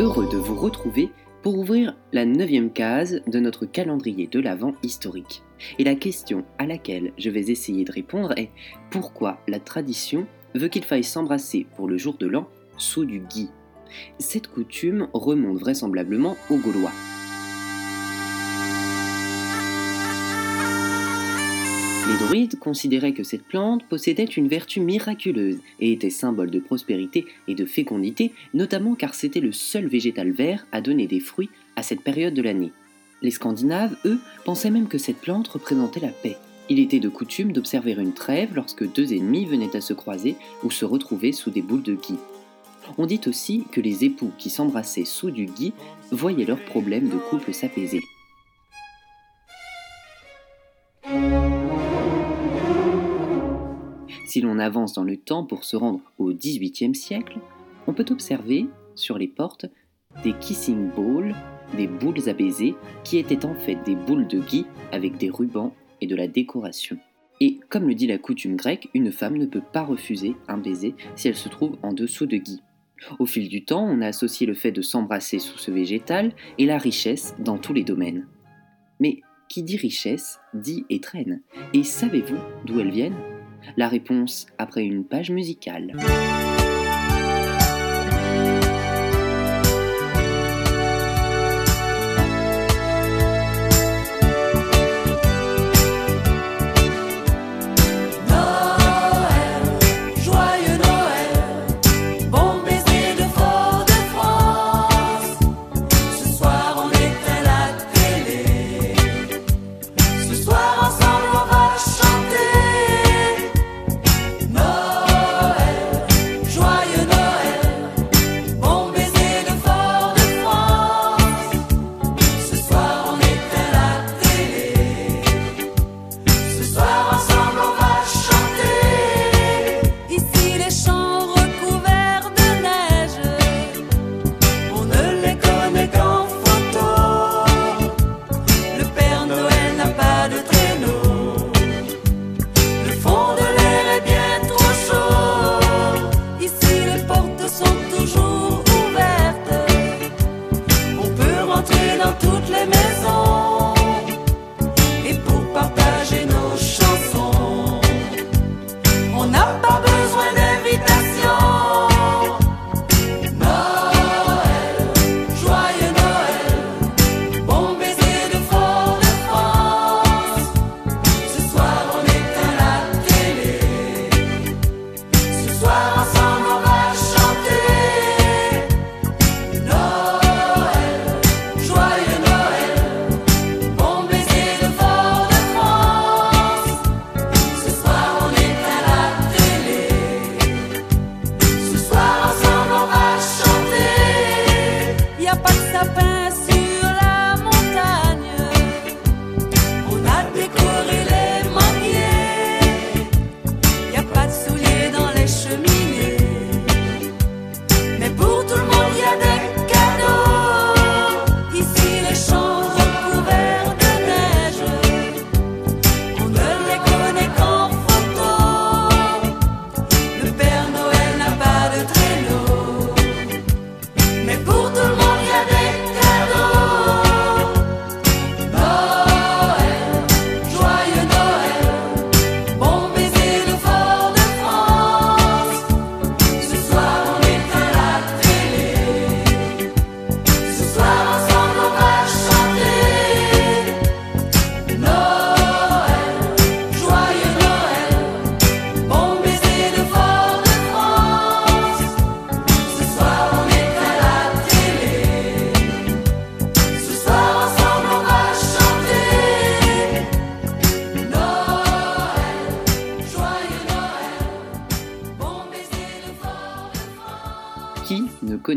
heureux de vous retrouver pour ouvrir la neuvième case de notre calendrier de l'Avent historique. Et la question à laquelle je vais essayer de répondre est pourquoi la tradition veut qu'il faille s'embrasser pour le jour de l'an sous du gui? Cette coutume remonte vraisemblablement aux Gaulois. Druides considéraient que cette plante possédait une vertu miraculeuse et était symbole de prospérité et de fécondité, notamment car c'était le seul végétal vert à donner des fruits à cette période de l'année. Les Scandinaves, eux, pensaient même que cette plante représentait la paix. Il était de coutume d'observer une trêve lorsque deux ennemis venaient à se croiser ou se retrouver sous des boules de gui. On dit aussi que les époux qui s'embrassaient sous du gui voyaient leurs problèmes de couple s'apaiser. Si l'on avance dans le temps pour se rendre au XVIIIe siècle, on peut observer sur les portes des kissing balls, des boules à baiser, qui étaient en fait des boules de gui avec des rubans et de la décoration. Et comme le dit la coutume grecque, une femme ne peut pas refuser un baiser si elle se trouve en dessous de gui. Au fil du temps, on a associé le fait de s'embrasser sous ce végétal et la richesse dans tous les domaines. Mais qui dit richesse dit étrenne. Et savez-vous d'où elles viennent? La réponse après une page musicale.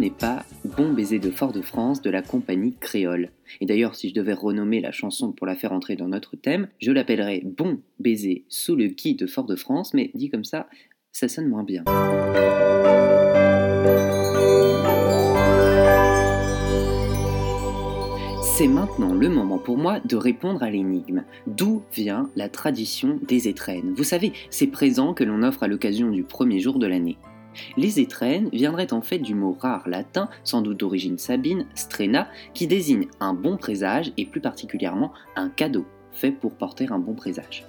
Pas Bon baiser de Fort-de-France de la compagnie Créole. Et d'ailleurs, si je devais renommer la chanson pour la faire entrer dans notre thème, je l'appellerais Bon baiser sous le gui de Fort-de-France, mais dit comme ça, ça sonne moins bien. C'est maintenant le moment pour moi de répondre à l'énigme. D'où vient la tradition des étrennes? Vous savez, ces présents que l'on offre à l'occasion du premier jour de l'année. Les étrennes viendraient en fait du mot rare latin, sans doute d'origine sabine, strena, qui désigne un bon présage et plus particulièrement un cadeau fait pour porter un bon présage.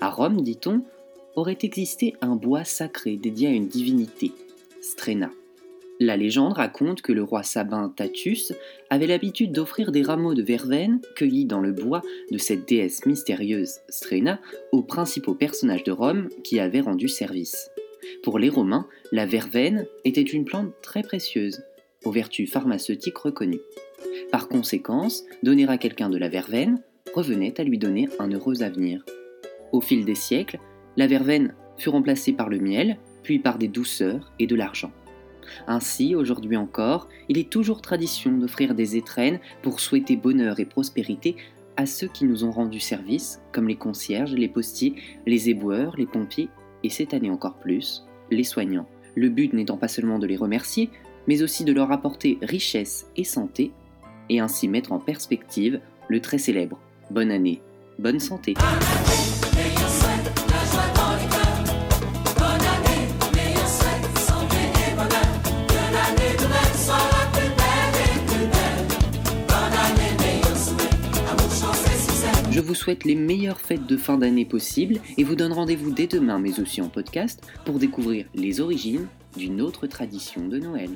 À Rome, dit-on, aurait existé un bois sacré dédié à une divinité, Strena. La légende raconte que le roi sabin Tatus avait l'habitude d'offrir des rameaux de verveine cueillis dans le bois de cette déesse mystérieuse Strena aux principaux personnages de Rome qui avaient rendu service. Pour les Romains, la verveine était une plante très précieuse, aux vertus pharmaceutiques reconnues. Par conséquence, donner à quelqu'un de la verveine revenait à lui donner un heureux avenir. Au fil des siècles, la verveine fut remplacée par le miel, puis par des douceurs et de l'argent. Ainsi, aujourd'hui encore, il est toujours tradition d'offrir des étrennes pour souhaiter bonheur et prospérité à ceux qui nous ont rendu service, comme les concierges, les postiers, les éboueurs, les pompiers, et cette année encore plus, les soignants. Le but n'étant pas seulement de les remercier, mais aussi de leur apporter richesse et santé, et ainsi mettre en perspective le très célèbre Bonne année, bonne santé. Je vous souhaite les meilleures fêtes de fin d'année possibles et vous donne rendez-vous dès demain, mais aussi en podcast, pour découvrir les origines d'une autre tradition de Noël.